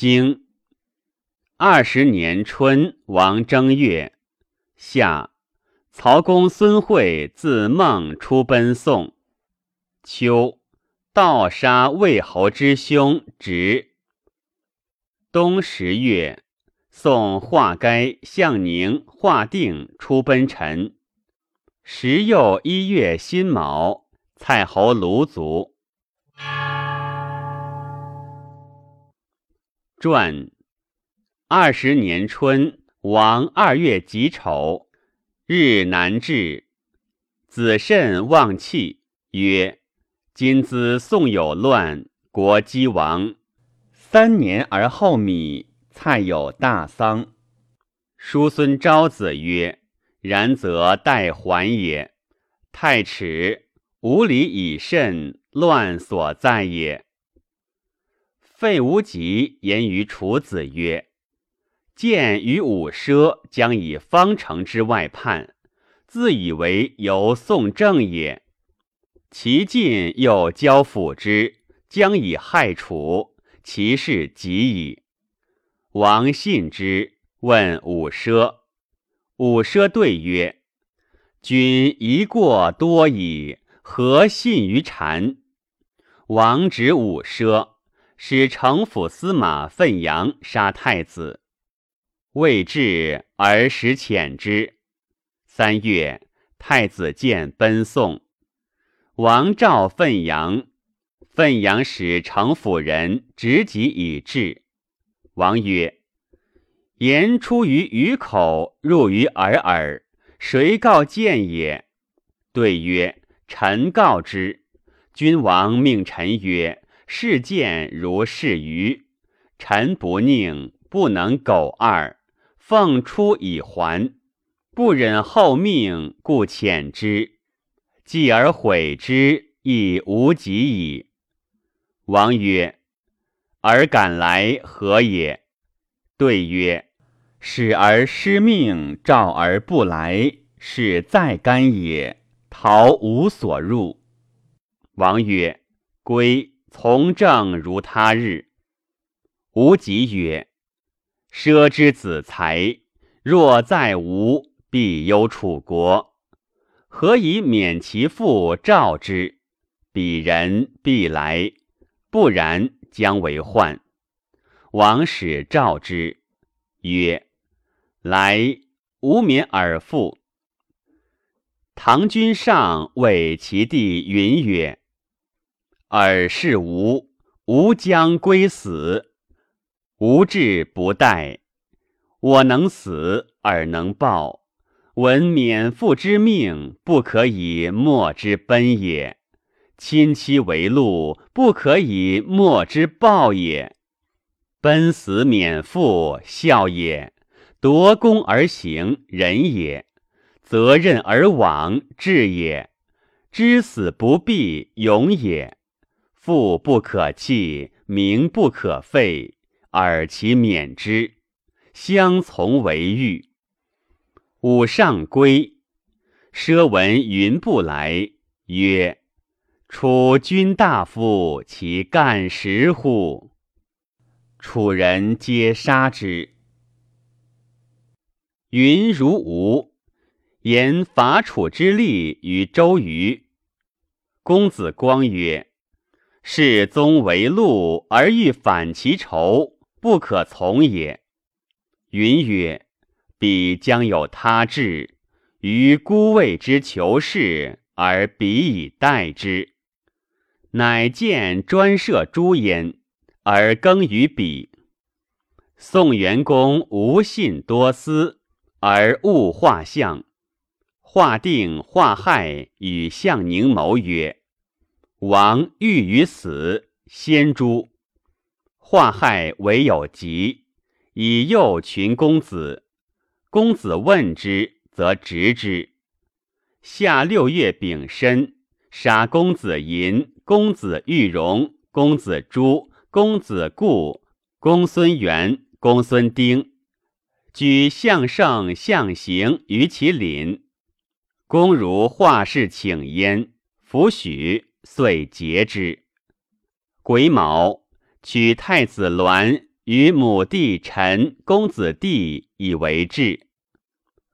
经二十年春，王正月，夏，曹公孙惠自孟出奔宋。秋，盗杀魏侯之兄直。冬十月，宋华该、向宁、华定出奔陈。时又一月辛卯，蔡侯卢卒。传二十年春，王二月己丑，日南至，子慎望气，曰：“今兹宋有乱，国饥亡。三年而后米，蔡有大丧。”叔孙昭子曰：“然则待还也。太迟，无礼以慎，乱所在也。”费无极言于楚子曰：“见与武奢将以方城之外叛，自以为由宋正也。其进又交辅之，将以害楚，其事极矣。”王信之，问武奢。武奢对曰：“君一过多矣，何信于谗？”王指武奢。使城府司马奋阳杀太子，未至而使遣之。三月，太子见奔宋，王召奋阳，奋阳使城府人执己以至。王曰：“言出于鱼口，入于耳耳，谁告见也？”对曰：“臣告之。”君王命臣曰。事见如是鱼，臣不宁，不能苟二，奉出以还，不忍后命，故遣之。继而悔之，亦无及矣。王曰：“尔敢来何也？”对曰：“使而失命，召而不来，是再干也。逃无所入。”王曰：“归。”从政如他日。无极曰：“奢之子才，若在吴，必忧楚国。何以免其父召之？彼人必来，不然将为患。”王使召之，曰：“来，无免尔父。”唐君上谓其弟云曰。尔是吾，吾将归死。吾志不待，我能死而能报。闻免父之命，不可以莫之奔也；亲戚为禄，不可以莫之报也。奔死免父，孝也；夺功而行，仁也；责任而往，智也；知死不避，勇也。父不可弃，名不可废，而其免之，相从为欲。武上归，奢闻云不来，曰：“楚君大夫，其干食乎？”楚人皆杀之。云如吴，言伐楚之利于周瑜。公子光曰。世宗为禄而欲反其仇，不可从也。云曰：“彼将有他志，于孤位之求是，而彼以待之。乃见专设诸焉，而耕于彼。宋元公无信多思，而误画像。画定、画害与向宁谋曰。”王欲于死，先诛。化害唯有疾，以诱群公子。公子问之，则执之。夏六月丙申，杀公子寅、公子玉荣、公子朱、公子固、公孙元、公孙丁，举项胜、项行于其廪。公如画室请焉，弗许。遂结之。癸卯，取太子栾与母弟陈公子弟以为质。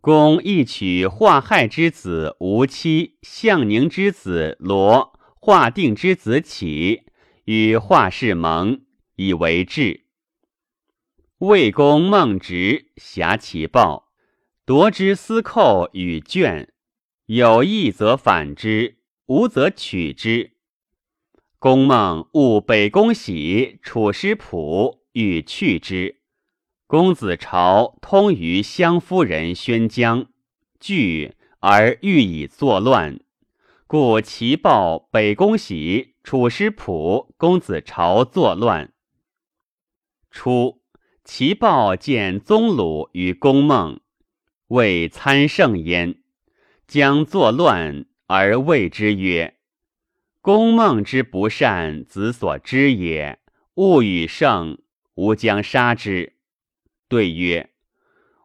公亦娶华亥之子吴妻，项宁之子罗，华定之子启，与华氏盟，以为质。魏公孟直挟其报，夺之私寇与卷，有意则反之，无则取之。公孟误北宫喜、楚师仆，欲去之。公子朝通于襄夫人宣姜，惧而欲以作乱，故其报北宫喜、楚师仆、公子朝作乱。初，其报见宗鲁与公孟，谓参圣焉，将作乱而谓之曰：“公孟之不善，子所知也。勿与圣，吾将杀之。”对曰：“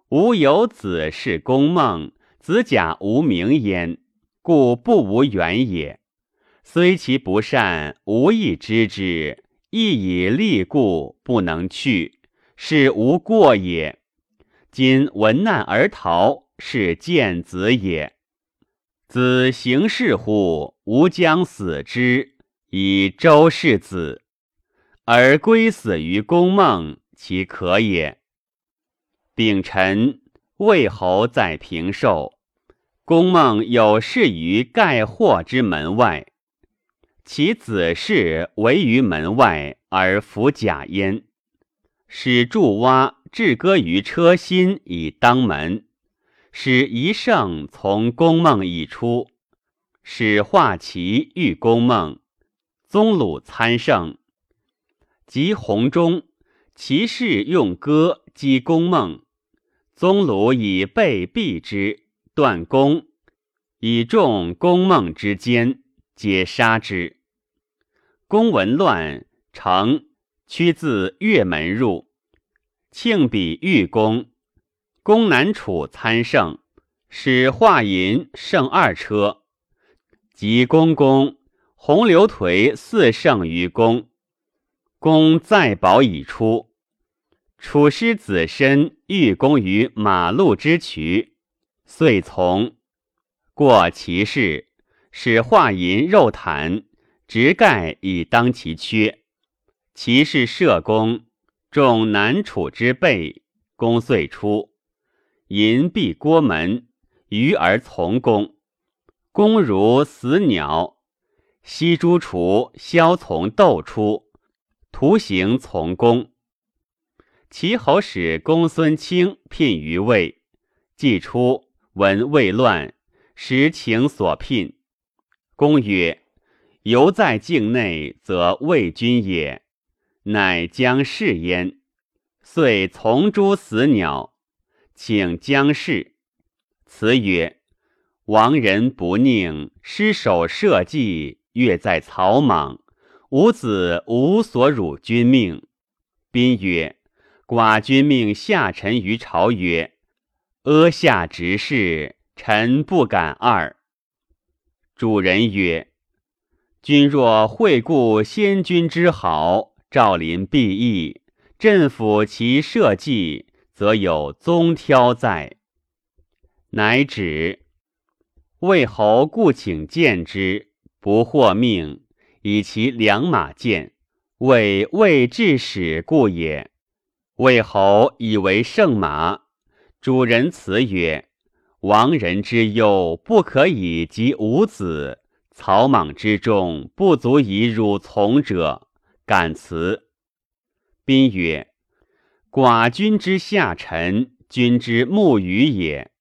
吾有子是公孟，子假无名焉，故不无远也。虽其不善，吾亦知之，亦以利故不能去，是无过也。今闻难而逃，是见子也。子行事乎？吾将死之，以周氏子，而归死于公孟，其可也。”丙辰，魏侯在平寿，公孟有事于盖霍之门外，其子氏围于门外而服甲焉，使助蛙置戈于车心以当门，使一圣从公孟以出，使画旗遇公孟，宗鲁参圣，及红中，其士用戈击公孟。宗鲁以背避之，断弓，以众公孟之间，皆杀之。公闻乱，成驱自月门入，庆比御公。公南楚参胜，使化银胜二车，及公公洪流颓四胜于公。公再保已出。楚师子申欲攻于马路之渠，遂从。过其事，使化银肉坛，直盖以当其缺。其士射弓，中南楚之背，弓遂出。银闭郭门，鱼而从弓。弓如死鸟。西诸雏枭从斗出，徒行从弓。齐侯使公孙卿聘于魏，既出，闻魏乱，实情所聘。公曰：“犹在境内，则魏君也。”乃将事焉，遂从诸死鸟，请将事。辞曰：“亡人不宁，失守社稷，月在草莽。吾子无所辱君命。”宾曰。寡君命下臣于朝曰：“阿下执事，臣不敢二。”主人曰：“君若惠顾先君之好，赵临必义，镇抚其社稷，则有宗挑在。”乃止。魏侯故请见之，不获命，以其良马见，谓魏至使故也。魏侯以为圣马，主人辞曰：“亡人之忧，不可以及吾子；草莽之众，不足以辱从者。”敢辞。宾曰：“寡君之下臣，君之牧于也。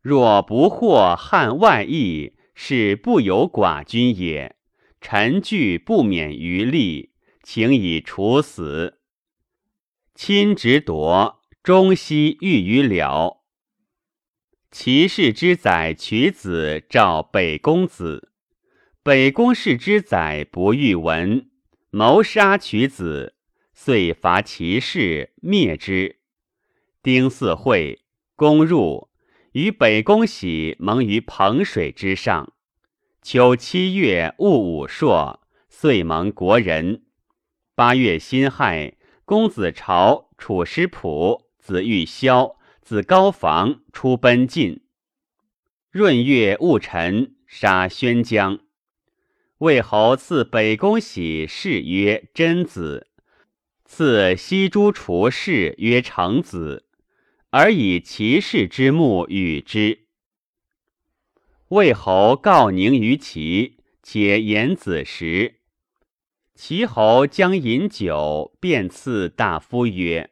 若不获汉外邑，是不由寡君也。臣惧不免于利，请以处死。”亲执夺，终西欲于了。齐氏之宰取子，召北公子。北宫氏之宰不欲闻，谋杀取子，遂伐齐氏，灭之。丁巳会，公入，与北宫喜盟于彭水之上。秋七月戊午朔，遂盟国人。八月辛亥。公子朝、楚师仆、子玉萧、子高房出奔晋。闰月戊辰，杀宣姜。魏侯赐北宫喜谥曰贞子，赐西诸厨士曰成子，而以其士之墓与之。魏侯告宁于齐，且言子时。齐侯将饮酒，便赐大夫曰：“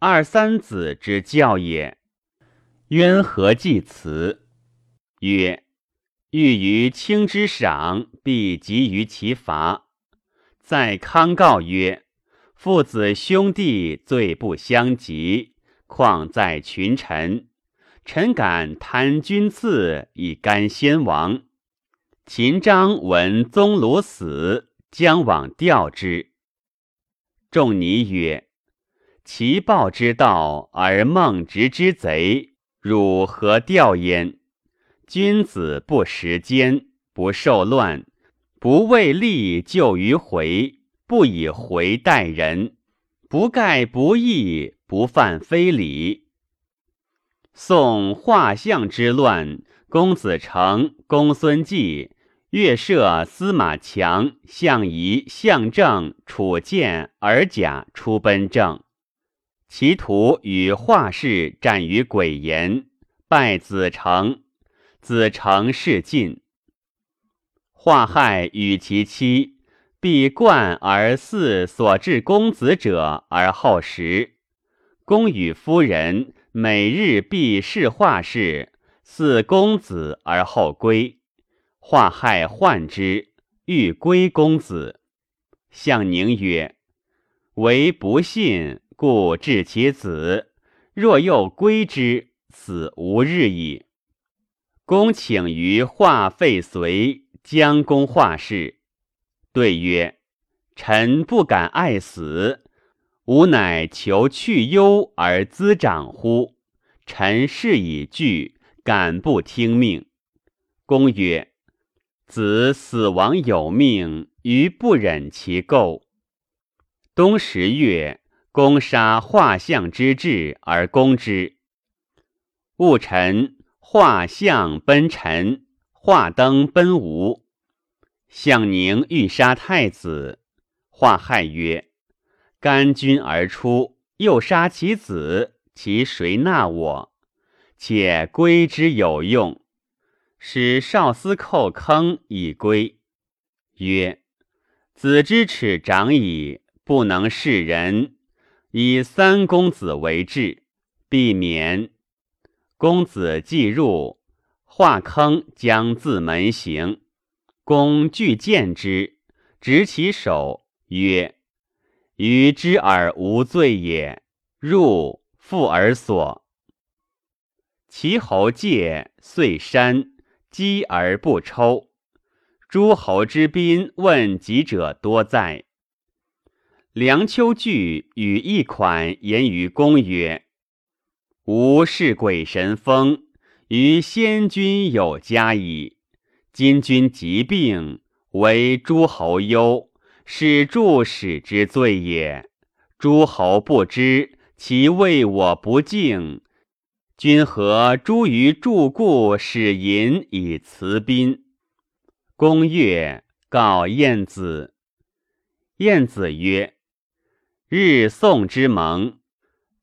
二三子之教也。”渊何祭辞？曰：“欲于卿之赏，必急于其罚。”在康告曰：“父子兄弟罪不相及，况在群臣？臣敢贪君赐，以甘先王。”秦章闻宗鲁死。将往吊之。仲尼曰：“其暴之道而孟直之贼，汝何吊焉？君子不食奸，不受乱，不为利就于回，不以回待人，不盖不义，不犯非礼。宋画像之乱，公子成、公孙季。”乐射司马强、项仪、相正、楚建、尔甲出奔郑，其徒与画氏战于鬼岩，败子成，子成事晋。华害与其妻，必冠而嗣所至公子者而后食。公与夫人每日必视华氏，嗣公子而后归。化害患之，欲归公子。向宁曰：“唯不信，故治其子。若又归之，死无日矣。”公请于化废随，将公化氏。对曰：“臣不敢爱死，吾乃求去忧而滋长乎？臣事已惧，敢不听命？”公曰。子死亡有命，余不忍其垢。冬十月，公杀画像之志而攻之。戊辰，画像奔陈，画灯奔吴。项宁欲杀太子，画害曰：“干君而出，又杀其子，其谁纳我？且归之有用。”使少司寇坑以归，曰：“子之耻长矣，不能视人。以三公子为质，必免。”公子既入，化坑将自门行。公惧见之，执其手曰：“余知而无罪也。”入，复而所。其侯戒，遂山。击而不抽，诸侯之宾问疾者多在。梁丘据与一款言于公曰：“吾是鬼神风，于先君有加矣。今君疾病，为诸侯忧，是助使之罪也。诸侯不知，其为我不敬。”君何诸于助故使淫以辞宾？公曰告晏子。晏子曰：“日宋之盟。”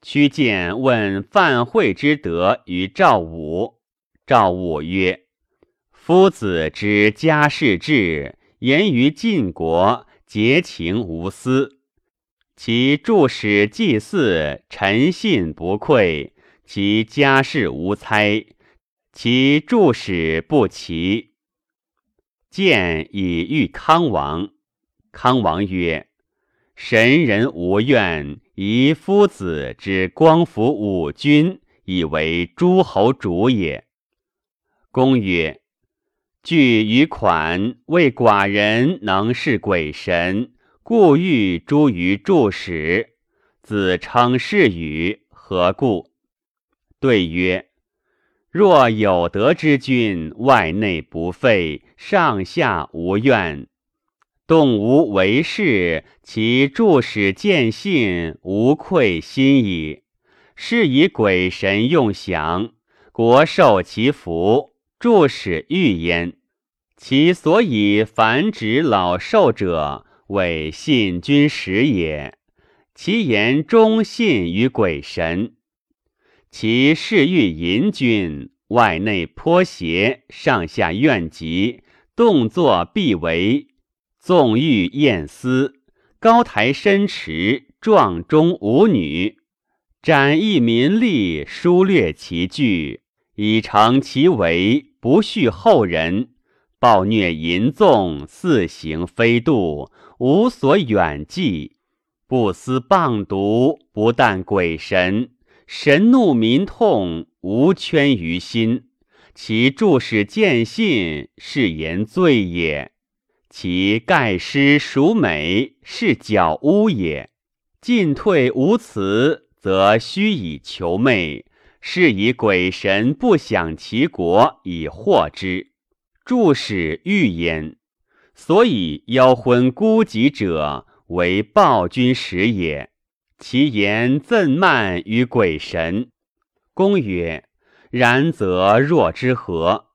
屈见问范惠之德于赵武。赵武曰：“夫子之家世志，言于晋国，结情无私。其助使祭祀，诚信不愧。”其家世无猜，其助使不齐。见以遇康王，康王曰：“神人无怨，以夫子之光服五君，以为诸侯主也。”公曰：“据于款，为寡人能事鬼神，故欲诸于助使。子称是语，何故？”对曰：“若有德之君，外内不废，上下无怨。动无为事，其助使见信，无愧心矣。是以鬼神用降，国受其福，助使欲焉。其所以繁殖老寿者，为信君时也。其言忠信于鬼神，其事欲淫君，外内颇邪，上下怨极，动作必为，纵欲厌思，高台深池，壮中无女，展逸民力，疏略其具，以成其为，不恤后人。暴虐淫纵，肆行非度，无所远计，不思谤毒，不但鬼神，神怒民痛，无圈于心。其注使见信，是言罪也；其盖失孰美，是矫污也。进退无辞，则须以求媚，是以鬼神不享其国，以获之。助使欲焉，所以妖昏孤寂者为暴君使也。其言赠慢于鬼神。公曰：“然则若之何？”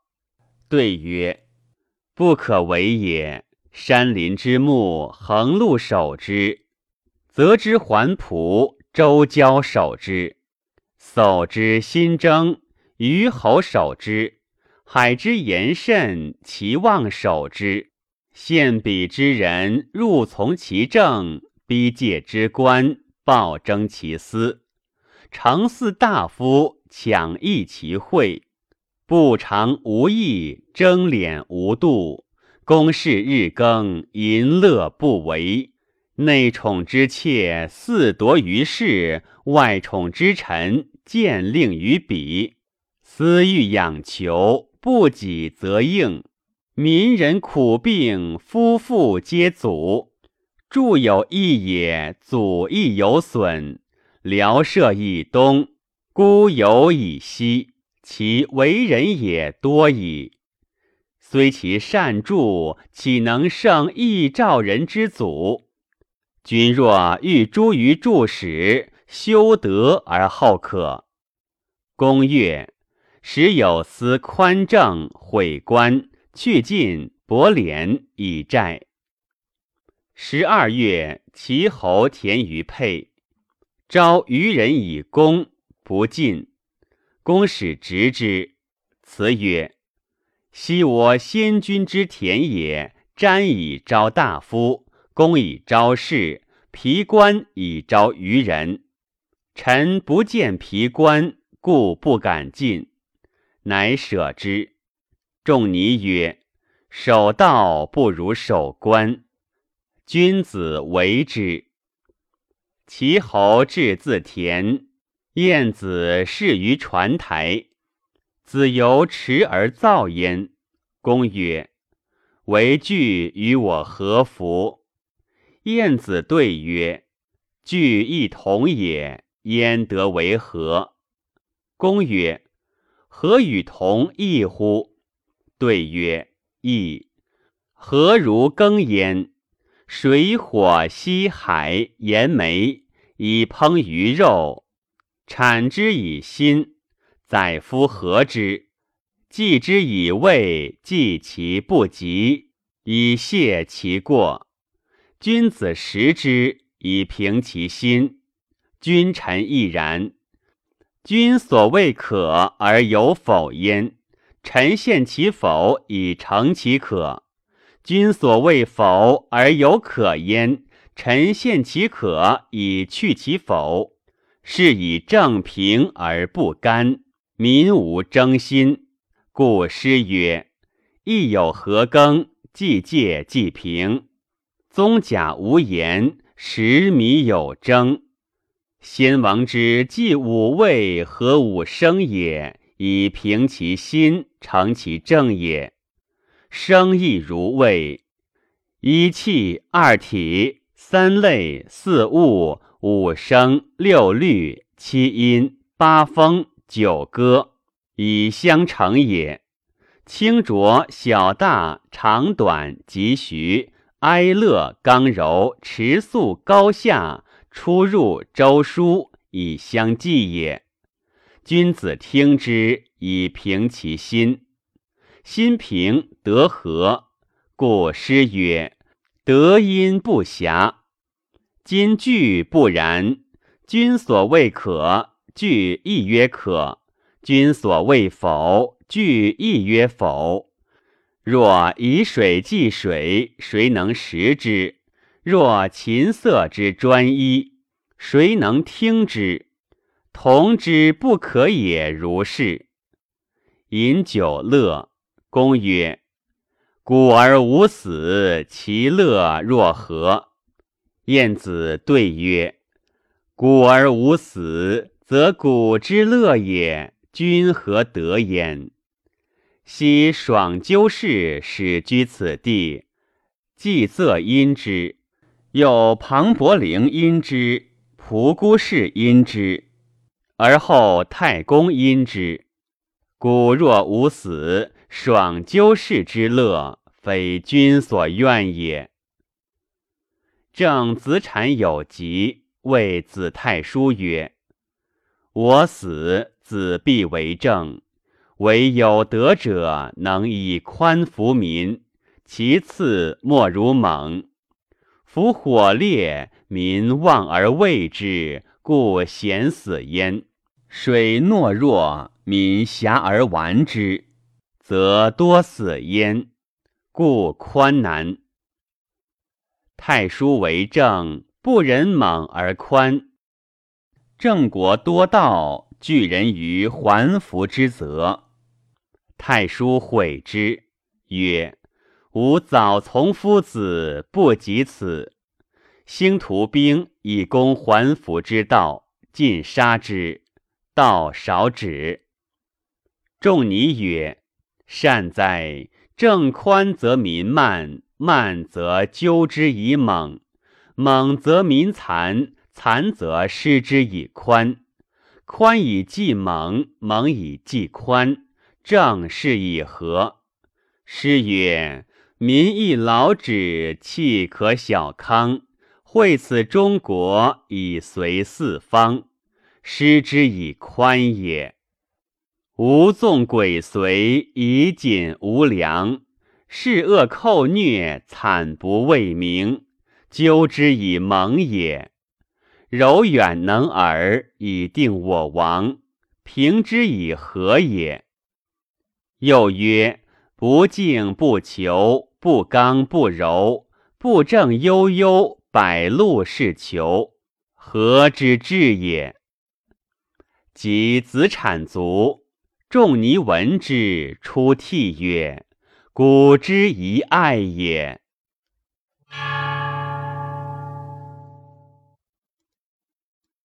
对曰：“不可为也。山林之木，横路守之；泽之环仆，周交守之；叟之心征，虞侯守之。”海之言甚，其望守之；献彼之人，入从其政；逼戒之官，暴征其私。诚似大夫，抢益其会；不常无益，争敛无度。公事日更，淫乐不为。内宠之妾，肆夺于世；外宠之臣，见令于彼。私欲养求。不己则应，民人苦病，夫妇皆阻。助有益也，阻亦有损。辽舍以东，孤游以西，其为人也多矣。虽其善助，岂能胜益兆人之阻？君若欲诸于助使，修德而后可。公曰。时有司宽政，毁官，去尽，薄敛，以债。十二月，齐侯田于沛，招渔人以公，不进。公使执之，辞曰：“昔我先君之田也，瞻以招大夫，公以招士，皮官以招渔人。臣不见皮官，故不敢进。”乃舍之。仲尼曰：“守道不如守官，君子为之。”齐侯至自田，晏子侍于船台，子由持而造焉。公曰：“为惧与我何服？”晏子对曰：“惧亦同也，焉得为何？”公曰。何与同异乎？对曰：异。何如耕焉？水火溪海盐煤，以烹鱼肉，产之以心，宰夫和之，祭之以味，祭其不及，以谢其过。君子食之，以平其心。君臣亦然。君所谓可而有否焉？臣献其否以成其可。君所谓否而有可焉？臣献其可以去其否。是以正平而不干，民无争心。故诗曰：“亦有何耕，既戒既平。宗甲无言，食米有争。”先王之祭五味和五生也，以平其心，成其正也。生亦如味，一气、二体、三类、四物、五声、六律、七音、八风、九歌，以相成也。清浊、小大、长短、急徐、哀乐刚柔持素高下出入周书以相济也。君子听之以平其心，心平得和，故诗曰：“德音不暇。”今句不然。君所谓可，句亦曰可；君所谓否，句亦曰否。若以水济水，谁能食之？若琴瑟之专一，谁能听之？同之不可也。如是。饮酒乐。公曰：“古而无死，其乐若何？”晏子对曰：“古而无死，则古之乐也。君何得焉？”昔爽鸠氏始居此地，季仄因之；有庞伯陵因之，仆孤氏因之，而后太公因之。古若无死，爽鸠氏之乐，非君所愿也。正子产有疾，谓子太叔曰：“我死，子必为政。”唯有德者能以宽服民，其次莫如猛。夫火烈，民望而畏之，故咸死焉；水懦弱，民狭而玩之，则多死焉。故宽难。太叔为政，不忍猛而宽。郑国多盗，拒人于还服之责。太叔悔之，曰：“吾早从夫子，不及此。兴徒兵以攻桓府之道，尽杀之，道少止。”仲尼曰：“善哉！政宽则民慢，慢则纠之以猛，猛则民残，残则失之以宽，宽以济猛，猛以济宽。”正是以和。诗曰：“民亦劳止，气可小康。惠此中国，以随四方，失之以宽也。吾纵鬼随，以谨无良。是恶寇虐，惨不畏名，纠之以猛也。柔远能尔，以定我王，平之以和也。”又曰：不敬不求，不刚不柔，不正悠悠，百禄是求，何之至也？及子产卒，仲尼闻之，出涕曰：“古之遗爱也。”